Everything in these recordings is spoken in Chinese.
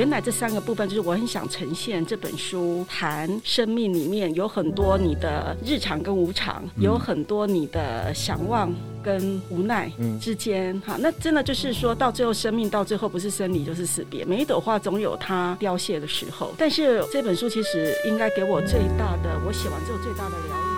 原来这三个部分就是我很想呈现这本书谈生命里面有很多你的日常跟无常，嗯、有很多你的想望跟无奈之间。哈、嗯，那真的就是说到最后，生命到最后不是生离就是死别，每一朵花总有它凋谢的时候。但是这本书其实应该给我最大的，我写完之后最大的疗愈。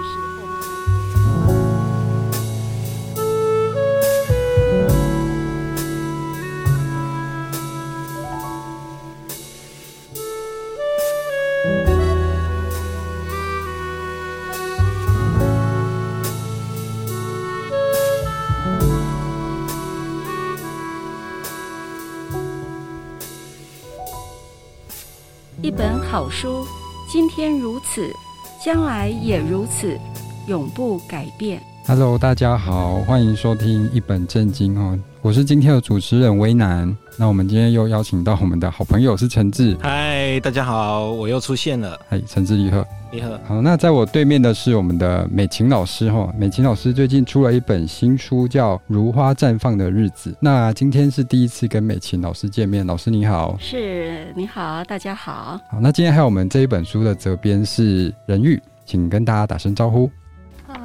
本好书，今天如此，将来也如此，永不改变。Hello，大家好，欢迎收听一本正经哦，我是今天的主持人威南。那我们今天又邀请到我们的好朋友是陈志。嗨，大家好，我又出现了。嗨，陈志，你好。你好。好，那在我对面的是我们的美琴老师哈。美琴老师最近出了一本新书，叫《如花绽放的日子》。那今天是第一次跟美琴老师见面，老师你好。是，你好，大家好。好，那今天还有我们这一本书的责编是任玉，请跟大家打声招呼。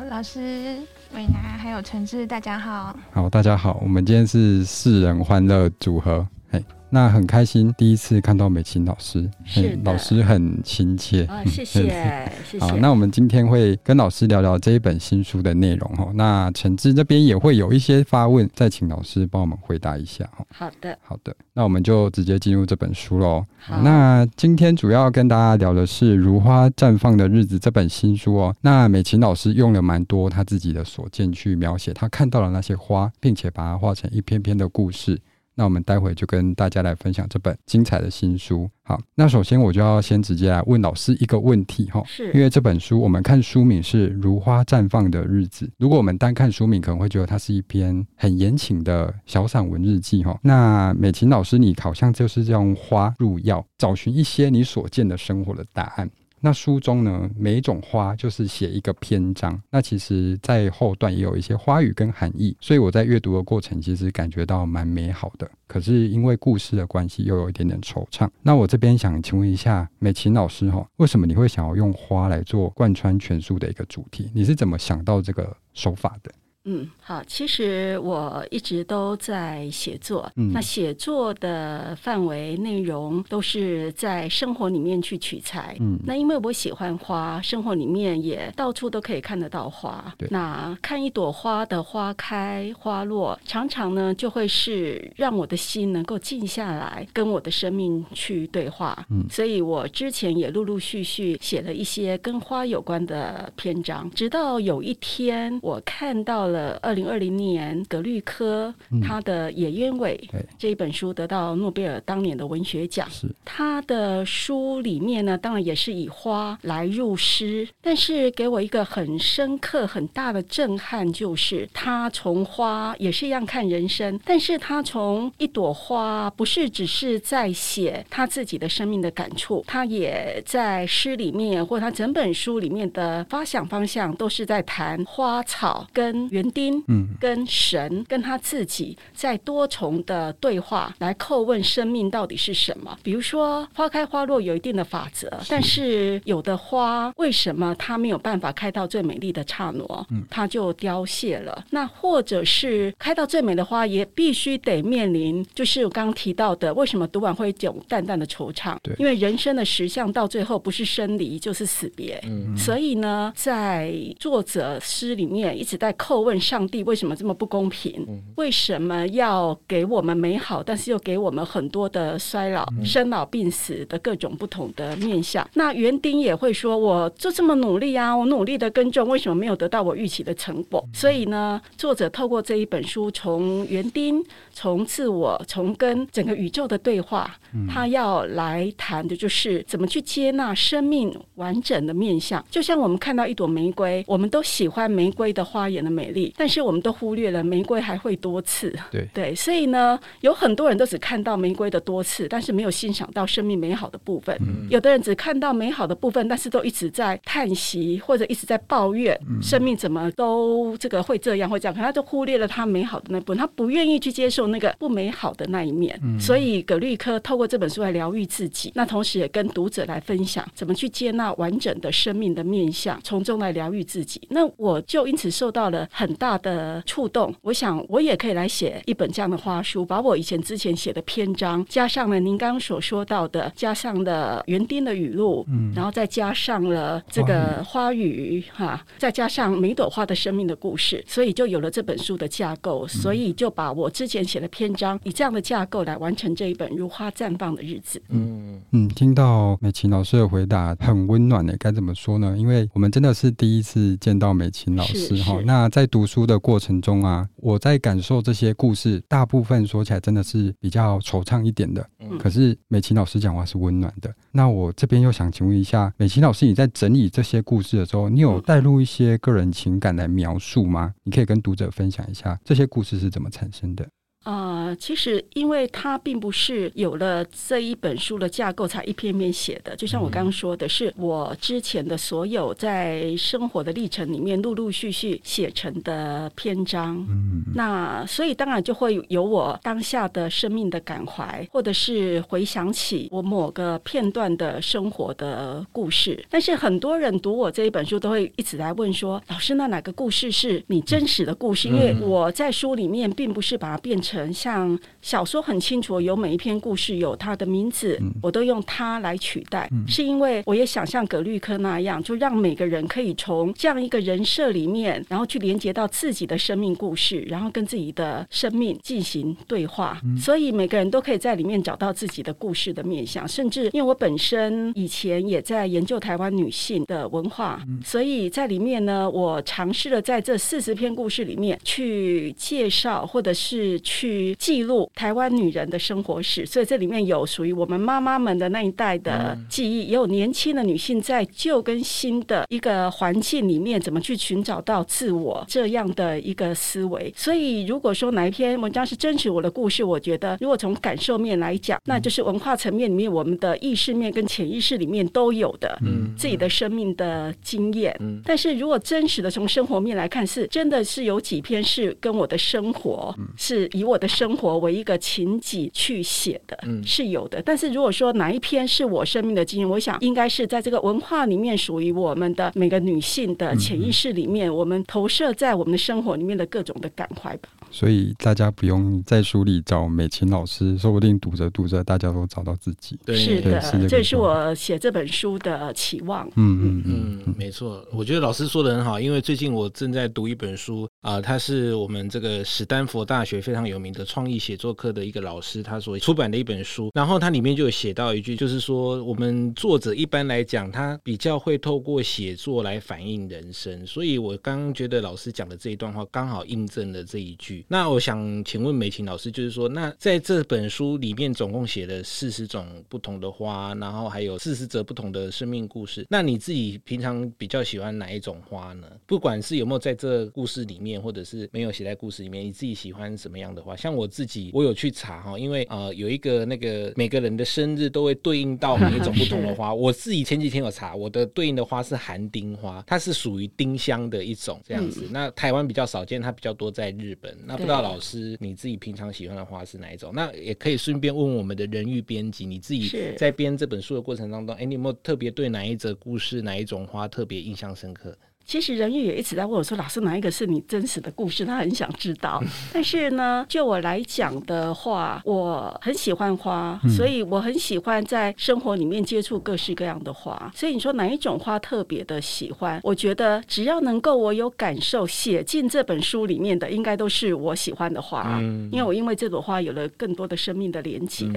老师伟南还有陈志，大家好。好，大家好，我们今天是四人欢乐组合。嘿那很开心，第一次看到美琴老师，是老师很亲切。啊、哦，谢谢，谢谢。好，那我们今天会跟老师聊聊这一本新书的内容哈。那陈志这边也会有一些发问，再请老师帮我们回答一下哈。好的，好的。那我们就直接进入这本书喽。那今天主要跟大家聊的是《如花绽放的日子》这本新书哦。那美琴老师用了蛮多他自己的所见去描写他看到了那些花，并且把它画成一篇篇的故事。那我们待会就跟大家来分享这本精彩的新书。好，那首先我就要先直接来问老师一个问题哈，是因为这本书我们看书名是《如花绽放的日子》，如果我们单看书名，可能会觉得它是一篇很言情的小散文日记哈。那美琴老师，你好像就是用花入药，找寻一些你所见的生活的答案。那书中呢，每一种花就是写一个篇章。那其实，在后段也有一些花语跟含义，所以我在阅读的过程，其实感觉到蛮美好的。可是因为故事的关系，又有一点点惆怅。那我这边想请问一下美琴老师哈，为什么你会想要用花来做贯穿全书的一个主题？你是怎么想到这个手法的？嗯，好，其实我一直都在写作。嗯，那写作的范围内容都是在生活里面去取材。嗯，那因为我喜欢花，生活里面也到处都可以看得到花。对，那看一朵花的花开花落，常常呢就会是让我的心能够静下来，跟我的生命去对话。嗯，所以我之前也陆陆续续写了一些跟花有关的篇章，直到有一天我看到了。呃，二零二零年格律科他的《野鸢尾》这一本书得到诺贝尔当年的文学奖。是他的书里面呢，当然也是以花来入诗，但是给我一个很深刻、很大的震撼，就是他从花也是一样看人生，但是他从一朵花，不是只是在写他自己的生命的感触，他也在诗里面，或他整本书里面的发想方向，都是在谈花草跟原。丁，嗯，跟神跟他自己在多重的对话来叩问生命到底是什么？比如说花开花落有一定的法则，但是有的花为什么它没有办法开到最美丽的刹那，嗯，它就凋谢了？那或者是开到最美的花也必须得面临，就是我刚刚提到的，为什么读完会有淡淡的惆怅？对，因为人生的实相到最后不是生离就是死别，嗯，所以呢，在作者诗里面一直在叩问。上帝为什么这么不公平？为什么要给我们美好，但是又给我们很多的衰老、生老病死的各种不同的面相？那园丁也会说：“我就这么努力啊，我努力的耕种，为什么没有得到我预期的成果？”所以呢，作者透过这一本书，从园丁、从自我、从跟整个宇宙的对话，他要来谈的就是怎么去接纳生命完整的面相。就像我们看到一朵玫瑰，我们都喜欢玫瑰的花园的美但是我们都忽略了玫瑰还会多刺。对对，所以呢，有很多人都只看到玫瑰的多刺，但是没有欣赏到生命美好的部分。嗯、有的人只看到美好的部分，但是都一直在叹息或者一直在抱怨，嗯、生命怎么都这个会这样会这样，可他就忽略了他美好的那部分，他不愿意去接受那个不美好的那一面。嗯、所以葛律科透过这本书来疗愈自己，那同时也跟读者来分享怎么去接纳完整的生命的面相，从中来疗愈自己。那我就因此受到了很大的触动。我想我也可以来写一本这样的花书，把我以前之前写的篇章，加上了您刚刚所说到的，加上了园丁的语录，嗯，然后再加上了这个花语哈，再加上每朵花的生命的故事，所以就有了这本书的架构。所以就把我之前写的篇章以这样的架构来完成这一本《如花绽放的日子》。嗯嗯，听到美琴老师的回答很温暖的，该怎么说呢？因为我们真的是第一次见到美琴老师哈。那在读书的过程中啊，我在感受这些故事，大部分说起来真的是比较惆怅一点的。嗯，可是美琴老师讲话是温暖的。那我这边又想请问一下，美琴老师，你在整理这些故事的时候，你有带入一些个人情感来描述吗？你可以跟读者分享一下这些故事是怎么产生的。啊、呃，其实因为它并不是有了这一本书的架构才一篇篇写的，就像我刚刚说的，是我之前的所有在生活的历程里面陆陆续续写成的篇章。嗯，那所以当然就会有我当下的生命的感怀，或者是回想起我某个片段的生活的故事。但是很多人读我这一本书都会一直来问说：“老师，那哪个故事是你真实的故事？”因为我在书里面并不是把它变成。像小说很清楚，有每一篇故事有它的名字，我都用它来取代，是因为我也想像葛律科那样，就让每个人可以从这样一个人设里面，然后去连接到自己的生命故事，然后跟自己的生命进行对话，所以每个人都可以在里面找到自己的故事的面向。甚至因为我本身以前也在研究台湾女性的文化，所以在里面呢，我尝试了在这四十篇故事里面去介绍，或者是去。去记录台湾女人的生活史，所以这里面有属于我们妈妈们的那一代的记忆，也有年轻的女性在旧跟新的一个环境里面怎么去寻找到自我这样的一个思维。所以，如果说哪一篇文章是真实我的故事，我觉得如果从感受面来讲，那就是文化层面里面我们的意识面跟潜意识里面都有的嗯。自己的生命的经验。但是如果真实的从生活面来看，是真的是有几篇是跟我的生活是以我。的生活为一个情景去写的，是有的。但是如果说哪一篇是我生命的经验，我想应该是在这个文化里面属于我们的每个女性的潜意识里面，我们投射在我们的生活里面的各种的感怀吧。所以大家不用在书里找美琴老师，说不定读着读着，大家都找到自己。对，是的，这是我写这本书的期望。嗯嗯嗯，没错。我觉得老师说的很好，因为最近我正在读一本书啊、呃，它是我们这个史丹佛大学非常有名的创意写作课的一个老师他所出版的一本书，然后它里面就有写到一句，就是说我们作者一般来讲，他比较会透过写作来反映人生。所以我刚刚觉得老师讲的这一段话，刚好印证了这一句。那我想请问美琴老师，就是说，那在这本书里面总共写了四十种不同的花，然后还有四十则不同的生命故事。那你自己平常比较喜欢哪一种花呢？不管是有没有在这故事里面，或者是没有写在故事里面，你自己喜欢什么样的花？像我自己，我有去查哈，因为呃有一个那个每个人的生日都会对应到每一种不同的花。我自己前几天有查，我的对应的花是寒丁花，它是属于丁香的一种这样子。那台湾比较少见，它比较多在日本。那不知道老师你自己平常喜欢的花是哪一种？那也可以顺便问问我们的人育编辑，你自己在编这本书的过程当中，哎，你有没有特别对哪一则故事、哪一种花特别印象深刻？其实人玉也一直在问我说：“老师，哪一个是你真实的故事？”他很想知道。但是呢，就我来讲的话，我很喜欢花，所以我很喜欢在生活里面接触各式各样的花。所以你说哪一种花特别的喜欢？我觉得只要能够我有感受写进这本书里面的，应该都是我喜欢的花。因为我因为这朵花有了更多的生命的连接。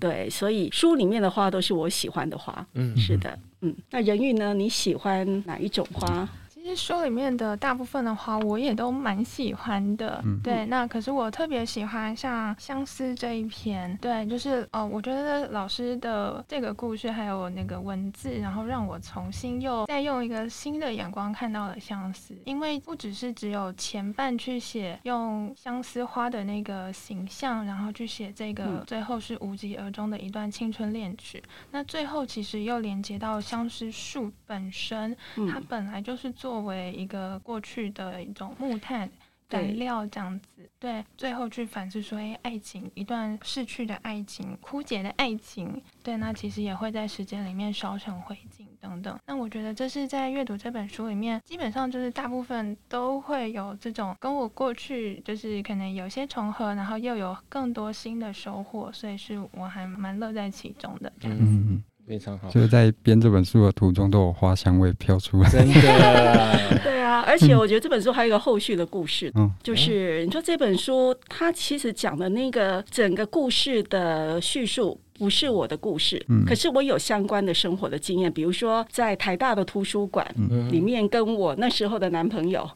对，所以书里面的花都是我喜欢的花。嗯，是的，嗯。那人玉呢？你喜欢哪一种花？其实书里面的大部分的话，我也都蛮喜欢的。嗯、对，那可是我特别喜欢像相思这一篇。对，就是哦，我觉得老师的这个故事还有那个文字，然后让我重新又再用一个新的眼光看到了相思。因为不只是只有前半去写用相思花的那个形象，然后去写这个最后是无疾而终的一段青春恋曲。嗯、那最后其实又连接到相思树本身，它本来就是作为一个过去的一种木炭燃料这样子。对，最后去反思说，哎，爱情，一段逝去的爱情，枯竭的爱情，对，那其实也会在时间里面烧成灰烬等等。那我觉得这是在阅读这本书里面，基本上就是大部分都会有这种跟我过去就是可能有些重合，然后又有更多新的收获，所以是我还蛮乐在其中的这样子。嗯非常好，就是在编这本书的途中都有花香味飘出来。真的，对啊，而且我觉得这本书还有一个后续的故事，嗯，就是你说这本书它其实讲的那个整个故事的叙述不是我的故事，嗯，可是我有相关的生活的经验，比如说在台大的图书馆里面跟我那时候的男朋友。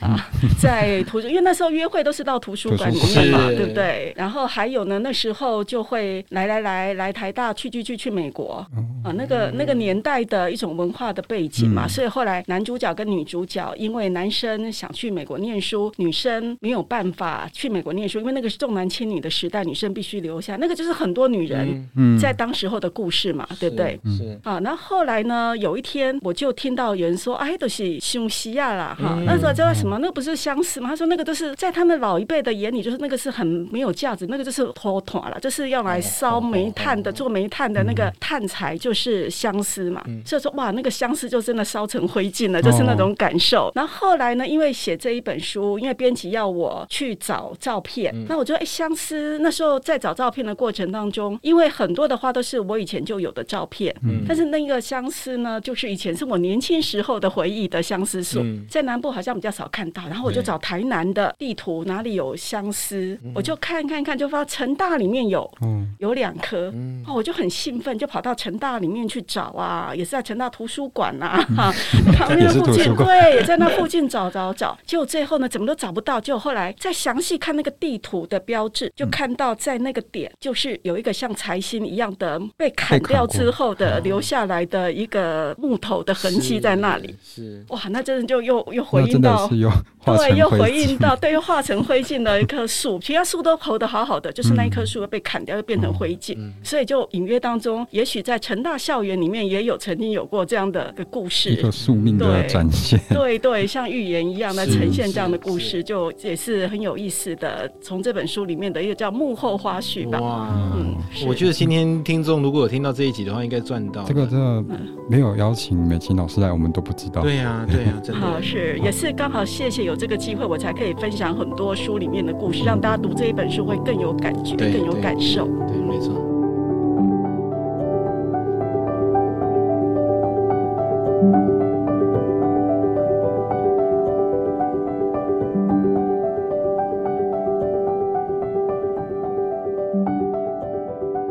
啊，在图书，因为那时候约会都是到图书馆里面嘛，对不对？然后还有呢，那时候就会来来来来台大去去去去美国。啊，那个那个年代的一种文化的背景嘛，所以后来男主角跟女主角，因为男生想去美国念书，女生没有办法去美国念书，因为那个是重男轻女的时代，女生必须留下，那个就是很多女人在当时候的故事嘛，对不对？是啊，那后来呢，有一天我就听到有人说，哎，都是休西亚啦，哈，那时候叫什么？那不是相思吗？他说那个都是在他们老一辈的眼里，就是那个是很没有价值，那个就是拖拖了，就是要来烧煤炭的，做煤炭的那个炭材就是相思嘛。所以说哇，那个相思就真的烧成灰烬了，就是那种感受。然后后来呢，因为写这一本书，因为编辑要我去找照片，那我觉得哎，相思那时候在找照片的过程当中，因为很多的话都是我以前就有的照片，但是那个相思呢，就是以前是我年轻时候的回忆的相思树，在南部好像比较少看到。然后我就找台南的地图，哪里有相思，我就看看看，就发现成大里面有，有两棵，哦，我就很兴奋，就跑到成大里面去找啊，也是在成大图书馆啊，哈，旁边的附近，对，也在那附近找找找，结果最后呢，怎么都找不到，结果后来再详细看那个地图的标志，就看到在那个点，就是有一个像财星一样的被砍掉之后的留下来的一个木头的痕迹在那里，是哇，那真的就又又回应到。对，又回应到，对，又化成灰烬的一棵树，其他树都活得好好的，就是那一棵树被砍掉，又变成灰烬，嗯、所以就隐约当中，也许在成大校园里面也有曾经有过这样的个故事，一个宿命的展现，对 对，对，像预言一样的呈现这样的故事，就也是很有意思的。从这本书里面的一个叫幕后花絮吧。哇，嗯，我觉得今天听众如果有听到这一集的话，应该赚到。这个真的没有邀请美琴老师来，我们都不知道。对呀、啊，对呀、啊，真的。好，是也是刚好，谢谢有这个机会，我才可以分享很多书里面的故事，让大家读这一本书会更有感觉，更有感受。对，没错。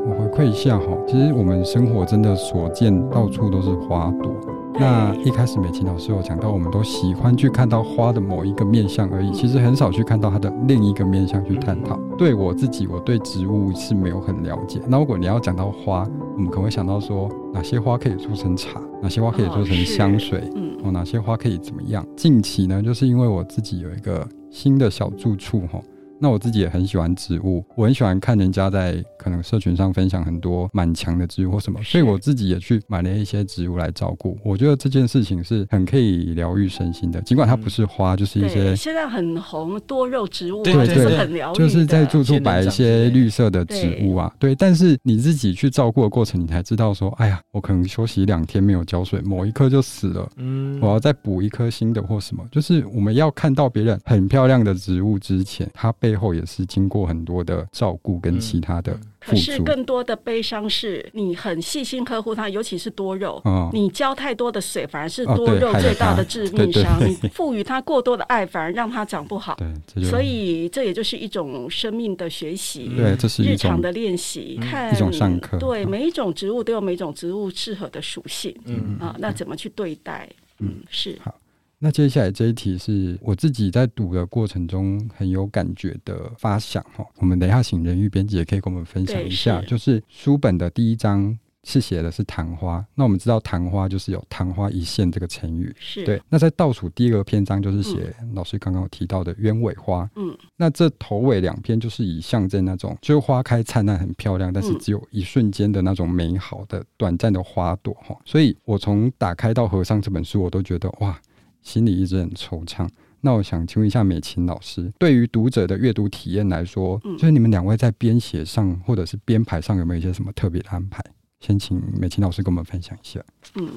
我回馈一下哈，其实我们生活真的所见到处都是花朵。那一开始美琴老师有讲到，我们都喜欢去看到花的某一个面相而已，其实很少去看到它的另一个面相去探讨。对我自己，我对植物是没有很了解。那如果你要讲到花，我们可能会想到说，哪些花可以做成茶，哪些花可以做成香水，哦，哪些花可以怎么样？近期呢，就是因为我自己有一个新的小住处，哈。那我自己也很喜欢植物，我很喜欢看人家在可能社群上分享很多满墙的植物或什么，所以我自己也去买了一些植物来照顾。我觉得这件事情是很可以疗愈身心的，尽管它不是花，就是一些现在很红多肉植物，对对对，就是很疗愈，就是在住处摆一些绿色的植物啊，对。但是你自己去照顾的过程，你才知道说，哎呀，我可能休息两天没有浇水，某一棵就死了，嗯，我要再补一颗新的或什么。就是我们要看到别人很漂亮的植物之前，它背后也是经过很多的照顾跟其他的。可是更多的悲伤是你很细心呵护它，尤其是多肉，哦、你浇太多的水反而是多肉最大的致命伤。哦、你赋予它过多的爱，反而让它长不好。对，所以这也就是一种生命的学习，对，这是日常的练习，看一种上课。对，每一种植物都有每一种植物适合的属性，嗯啊，那怎么去对待？嗯，是。好。那接下来这一题是我自己在读的过程中很有感觉的发想哈。我们等一下请人玉编辑也可以跟我们分享一下，是就是书本的第一章。是写的是昙花，那我们知道昙花就是有昙花一现这个成语，是对。那在倒数第一个篇章就是写老师刚刚有提到的鸢尾花，嗯，那这头尾两篇就是以象征那种，就是花开灿烂很漂亮，但是只有一瞬间的那种美好的短暂的花朵哈。所以我从打开到合上这本书，我都觉得哇，心里一直很惆怅。那我想请问一下美琴老师，对于读者的阅读体验来说，就是你们两位在编写上或者是编排上有没有一些什么特别的安排？先请美琴老师跟我们分享一下。嗯，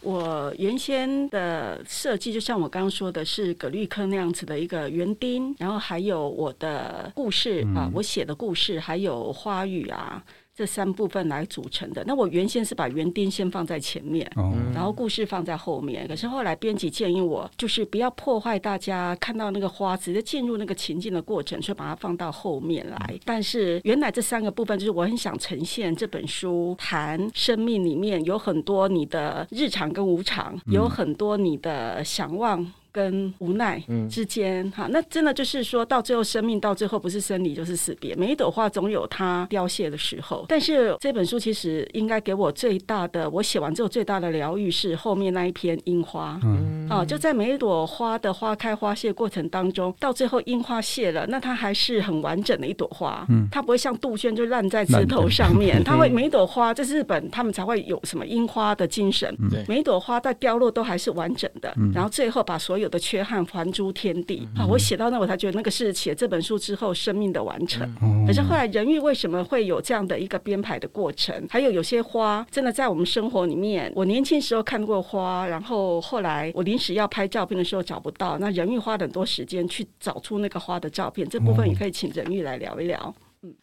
我原先的设计就像我刚刚说的是葛律科那样子的一个园丁，然后还有我的故事、嗯、啊，我写的故事，还有花语啊。这三部分来组成的。那我原先是把园丁先放在前面，哦、然后故事放在后面。可是后来编辑建议我，就是不要破坏大家看到那个花，直接进入那个情境的过程，所以把它放到后面来。嗯、但是原来这三个部分，就是我很想呈现这本书谈生命里面有很多你的日常跟无常，有很多你的想望。跟无奈之间，哈、嗯，那真的就是说到最后，生命到最后不是生离就是死别。每一朵花总有它凋谢的时候，但是这本书其实应该给我最大的，我写完之后最大的疗愈是后面那一篇樱花。嗯，啊，就在每一朵花的花开花谢过程当中，到最后樱花谢了，那它还是很完整的一朵花。嗯，它不会像杜鹃就烂在枝头上面，它会每一朵花，这是日本他们才会有什么樱花的精神。对，每一朵花在凋落都还是完整的，然后最后把所有。有的缺憾还诸天地啊！我写到那，我才觉得那个是写这本书之后生命的完成。可是后来仁郁为什么会有这样的一个编排的过程？还有有些花真的在我们生活里面，我年轻时候看过花，然后后来我临时要拍照片的时候找不到，那仁郁花了很多时间去找出那个花的照片。这部分也可以请仁郁来聊一聊。嗯，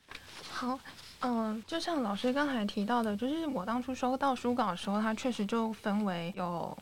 好，嗯，就像老师刚才提到的，就是我当初收到书稿的时候，它确实就分为有。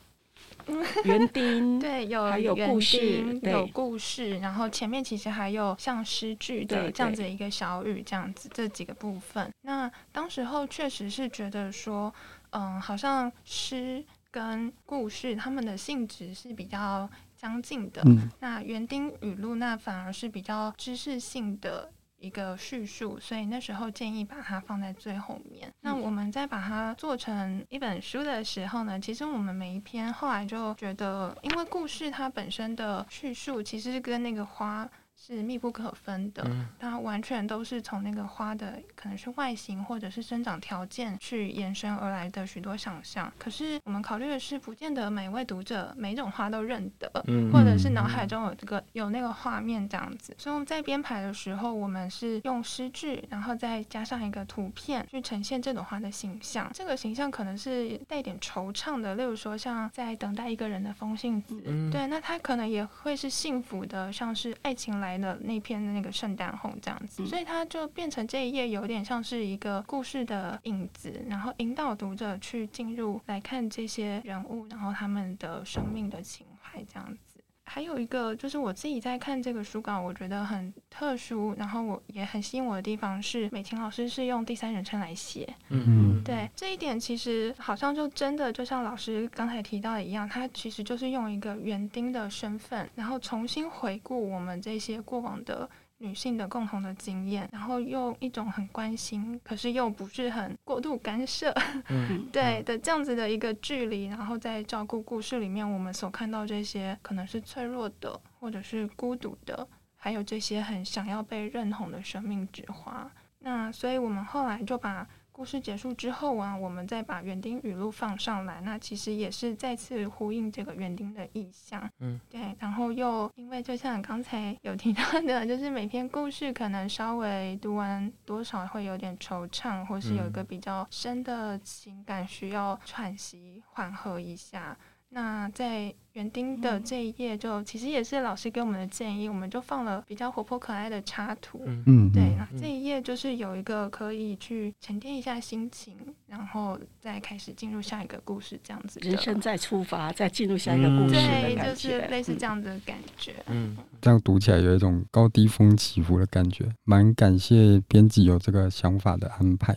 园丁对，有还有故事，有故事，然后前面其实还有像诗句的这样子一个小语，这样子这几个部分。那当时候确实是觉得说，嗯，好像诗跟故事他们的性质是比较相近的。嗯、那园丁语录那反而是比较知识性的。一个叙述，所以那时候建议把它放在最后面。那我们在把它做成一本书的时候呢，其实我们每一篇后来就觉得，因为故事它本身的叙述其实是跟那个花。是密不可分的，它完全都是从那个花的可能是外形或者是生长条件去延伸而来的许多想象。可是我们考虑的是，不见得每一位读者每一种花都认得，或者是脑海中有这个有那个画面这样子。所以我们在编排的时候，我们是用诗句，然后再加上一个图片去呈现这朵花的形象。这个形象可能是带点惆怅的，例如说像在等待一个人的风信子，对，那它可能也会是幸福的，像是爱情来。来的那篇的那个圣诞红这样子，所以它就变成这一页有点像是一个故事的影子，然后引导读者去进入来看这些人物，然后他们的生命的情怀这样子。还有一个就是我自己在看这个书稿，我觉得很特殊，然后我也很吸引我的地方是美琴老师是用第三人称来写，嗯嗯，对，这一点其实好像就真的就像老师刚才提到的一样，他其实就是用一个园丁的身份，然后重新回顾我们这些过往的。女性的共同的经验，然后用一种很关心，可是又不是很过度干涉，嗯、对的这样子的一个距离，然后在照顾故事里面我们所看到这些可能是脆弱的，或者是孤独的，还有这些很想要被认同的生命之花。那所以我们后来就把。故事结束之后啊，我们再把园丁语录放上来，那其实也是再次呼应这个园丁的意象。嗯，对。然后又因为就像刚才有提到的，就是每篇故事可能稍微读完多少会有点惆怅，或是有一个比较深的情感需要喘息缓和一下。那在园丁的这一页，就其实也是老师给我们的建议，我们就放了比较活泼可爱的插图。嗯，对，那这一页就是有一个可以去沉淀一下心情，然后再开始进入下一个故事，这样子。人生再出发，再进入下一个故事，对，就是类似这样的感觉。嗯，这样读起来有一种高低峰起伏的感觉，蛮感谢编辑有这个想法的安排。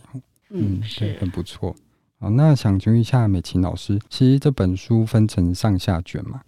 嗯，对，很不错。好，那想请问一下美琴老师，其实这本书分成上下卷嘛？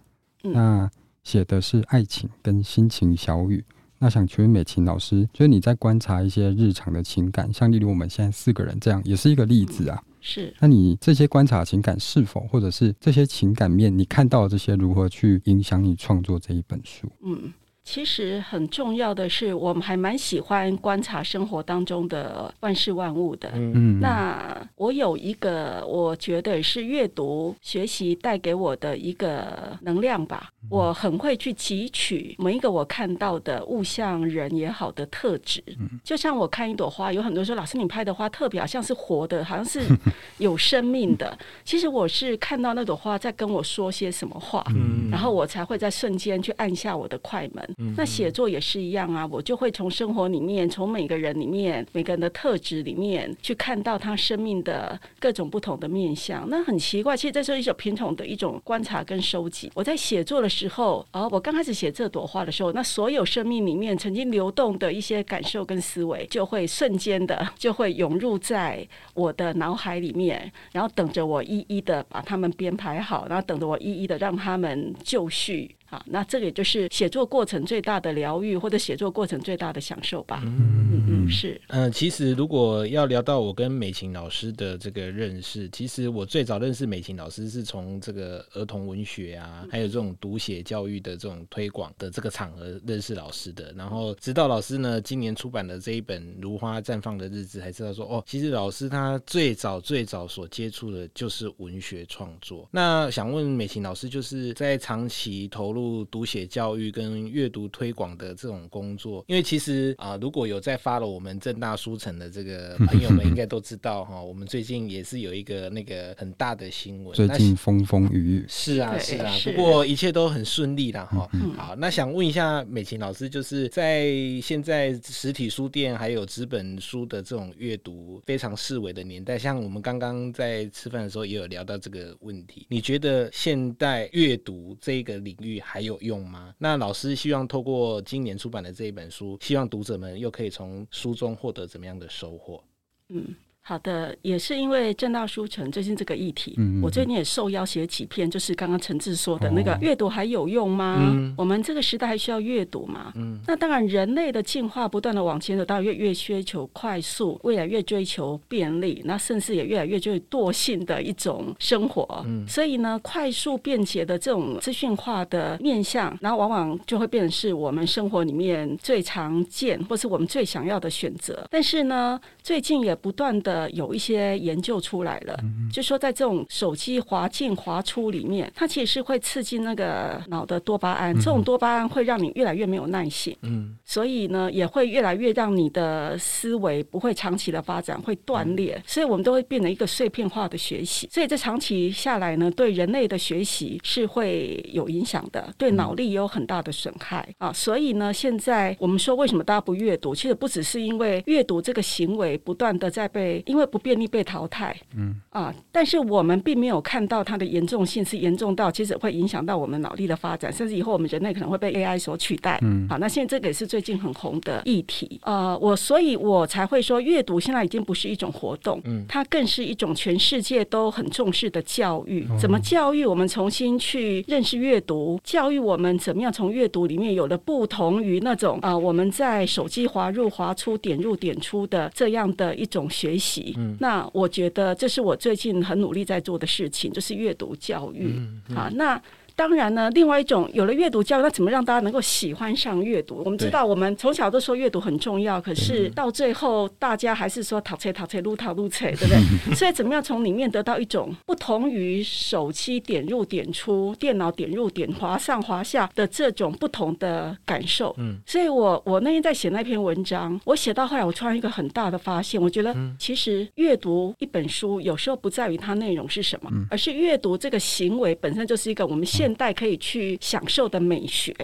嗯、那写的是爱情跟心情小雨。那想请问美琴老师，就是你在观察一些日常的情感，像例如我们现在四个人这样，也是一个例子啊。嗯、是。那你这些观察情感是否，或者是这些情感面，你看到这些如何去影响你创作这一本书？嗯。其实很重要的是，我们还蛮喜欢观察生活当中的万事万物的。嗯，那我有一个，我觉得是阅读学习带给我的一个能量吧。我很会去汲取每一个我看到的物象、人也好的特质。就像我看一朵花，有很多说：“老师，你拍的花特别好像是活的，好像是 有生命的。”其实我是看到那朵花在跟我说些什么话，然后我才会在瞬间去按下我的快门。那写作也是一样啊，我就会从生活里面，从每个人里面，每个人的特质里面去看到他生命的各种不同的面向。那很奇怪，其实这是一种品种的一种观察跟收集。我在写作的时候，哦，我刚开始写这朵花的时候，那所有生命里面曾经流动的一些感受跟思维，就会瞬间的 就会涌入在我的脑海里面，然后等着我一一的把它们编排好，然后等着我一一的让他们就绪。好，那这个也就是写作过程最大的疗愈，或者写作过程最大的享受吧。嗯嗯嗯，是。嗯、呃，其实如果要聊到我跟美琴老师的这个认识，其实我最早认识美琴老师是从这个儿童文学啊，还有这种读写教育的这种推广的这个场合认识老师的。然后直到老师呢今年出版的这一本《如花绽放的日子》，才知道说哦，其实老师他最早最早所接触的就是文学创作。那想问美琴老师，就是在长期投入入读写教育跟阅读推广的这种工作，因为其实啊、呃，如果有在 follow 我们正大书城的这个 朋友们，应该都知道哈，我们最近也是有一个那个很大的新闻，最近风风雨雨，是啊是啊，不过一切都很顺利啦哈。好，那想问一下美琴老师，就是在现在实体书店还有纸本书的这种阅读非常式微的年代，像我们刚刚在吃饭的时候也有聊到这个问题，你觉得现代阅读这个领域？还有用吗？那老师希望透过今年出版的这一本书，希望读者们又可以从书中获得怎么样的收获？嗯。好的，也是因为正大书城最近这个议题，嗯嗯我最近也受邀写几篇，就是刚刚陈志说的那个阅读还有用吗？嗯、我们这个时代还需要阅读吗？嗯、那当然，人类的进化不断的往前走，到越越追求快速，未来越追求便利，那甚至也越来越就是惰性的一种生活。嗯、所以呢，快速便捷的这种资讯化的面向，然后往往就会变成是我们生活里面最常见，或是我们最想要的选择。但是呢，最近也不断的。呃，有一些研究出来了，嗯、就说在这种手机滑进滑出里面，它其实是会刺激那个脑的多巴胺，嗯、这种多巴胺会让你越来越没有耐性，嗯，所以呢，也会越来越让你的思维不会长期的发展，会断裂，嗯、所以我们都会变成一个碎片化的学习，所以这长期下来呢，对人类的学习是会有影响的，对脑力也有很大的损害、嗯、啊，所以呢，现在我们说为什么大家不阅读，其实不只是因为阅读这个行为不断的在被因为不便利被淘汰，嗯啊，但是我们并没有看到它的严重性是严重到其实会影响到我们脑力的发展，甚至以后我们人类可能会被 AI 所取代，嗯，好，那现在这个也是最近很红的议题，呃，我所以我才会说，阅读现在已经不是一种活动，嗯，它更是一种全世界都很重视的教育。怎么教育我们重新去认识阅读？教育我们怎么样从阅读里面有了不同于那种啊、呃、我们在手机滑入滑出、点入点出的这样的一种学习。嗯，那我觉得这是我最近很努力在做的事情，就是阅读教育。嗯嗯、啊，那。当然呢，另外一种有了阅读教育，那怎么让大家能够喜欢上阅读？我们知道，我们从小都说阅读很重要，可是到最后大家还是说淘菜淘菜撸淘撸菜，对不对？所以怎么样从里面得到一种不同于手机点入点出、电脑点入点滑上滑下的这种不同的感受？嗯，所以我我那天在写那篇文章，我写到后来，我突然一个很大的发现，我觉得其实阅读一本书有时候不在于它内容是什么，而是阅读这个行为本身就是一个我们现现代可以去享受的美学。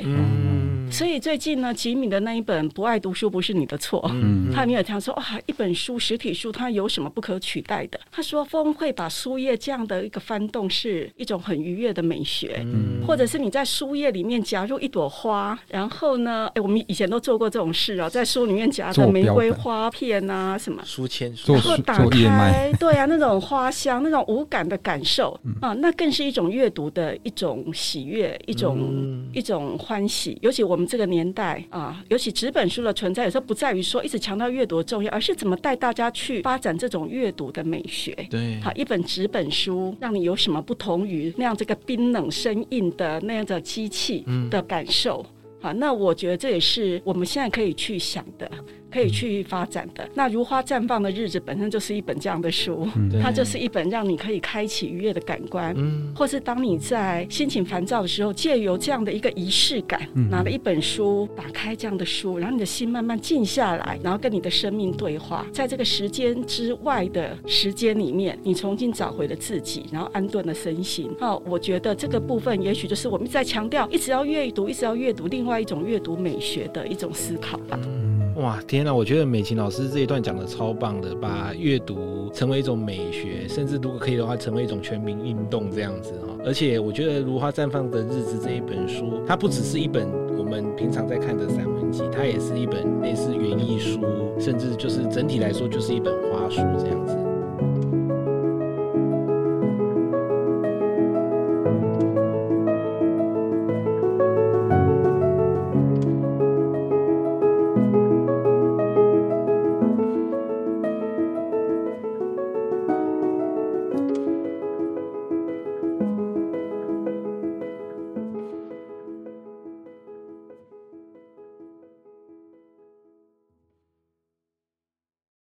所以最近呢，吉米的那一本《不爱读书不是你的错》，嗯，他里面有讲说，哇，一本书实体书它有什么不可取代的？他说，风会把书页这样的一个翻动是一种很愉悦的美学，嗯，或者是你在书页里面夹入一朵花，然后呢，哎，我们以前都做过这种事啊，在书里面夹着玫瑰花片啊什么。书签，然后打开，对啊，那种花香，那种无感的感受。啊，那更是一种阅读的一种喜悦，一种、嗯、一种欢喜。尤其我们这个年代啊，尤其纸本书的存在，有时候不在于说一直强调阅读的重要，而是怎么带大家去发展这种阅读的美学。对，好，一本纸本书让你有什么不同于那样这个冰冷生硬的那样的机器的感受？好、嗯，那我觉得这也是我们现在可以去想的。可以去发展的。那如花绽放的日子本身就是一本这样的书，它就是一本让你可以开启愉悦的感官，嗯，或是当你在心情烦躁的时候，借由这样的一个仪式感，拿了一本书，打开这样的书，然后你的心慢慢静下来，然后跟你的生命对话，在这个时间之外的时间里面，你重新找回了自己，然后安顿了身心。哦，我觉得这个部分也许就是我们在强调，一直要阅读，一直要阅读，另外一种阅读美学的一种思考吧。哇，天哪！我觉得美琴老师这一段讲的超棒的，把阅读成为一种美学，甚至如果可以的话，成为一种全民运动这样子哈。而且我觉得《如花绽放的日子》这一本书，它不只是一本我们平常在看的散文集，它也是一本类似园艺书，甚至就是整体来说就是一本花书这样子。